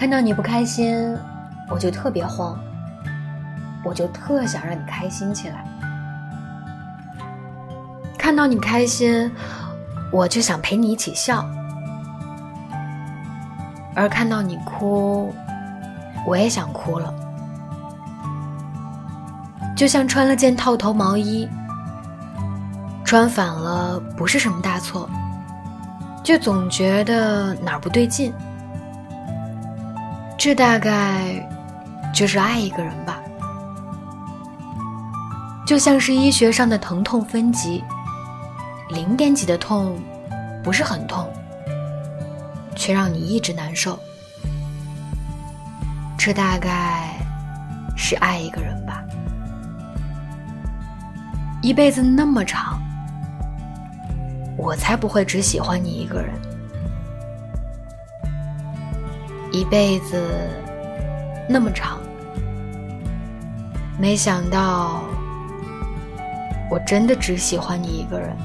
看到你不开心，我就特别慌，我就特想让你开心起来。看到你开心，我就想陪你一起笑；而看到你哭，我也想哭了。就像穿了件套头毛衣，穿反了不是什么大错，就总觉得哪儿不对劲。这大概就是爱一个人吧，就像是医学上的疼痛分级，零点几的痛不是很痛，却让你一直难受。这大概是爱一个人吧。一辈子那么长，我才不会只喜欢你一个人。一辈子那么长，没想到我真的只喜欢你一个人。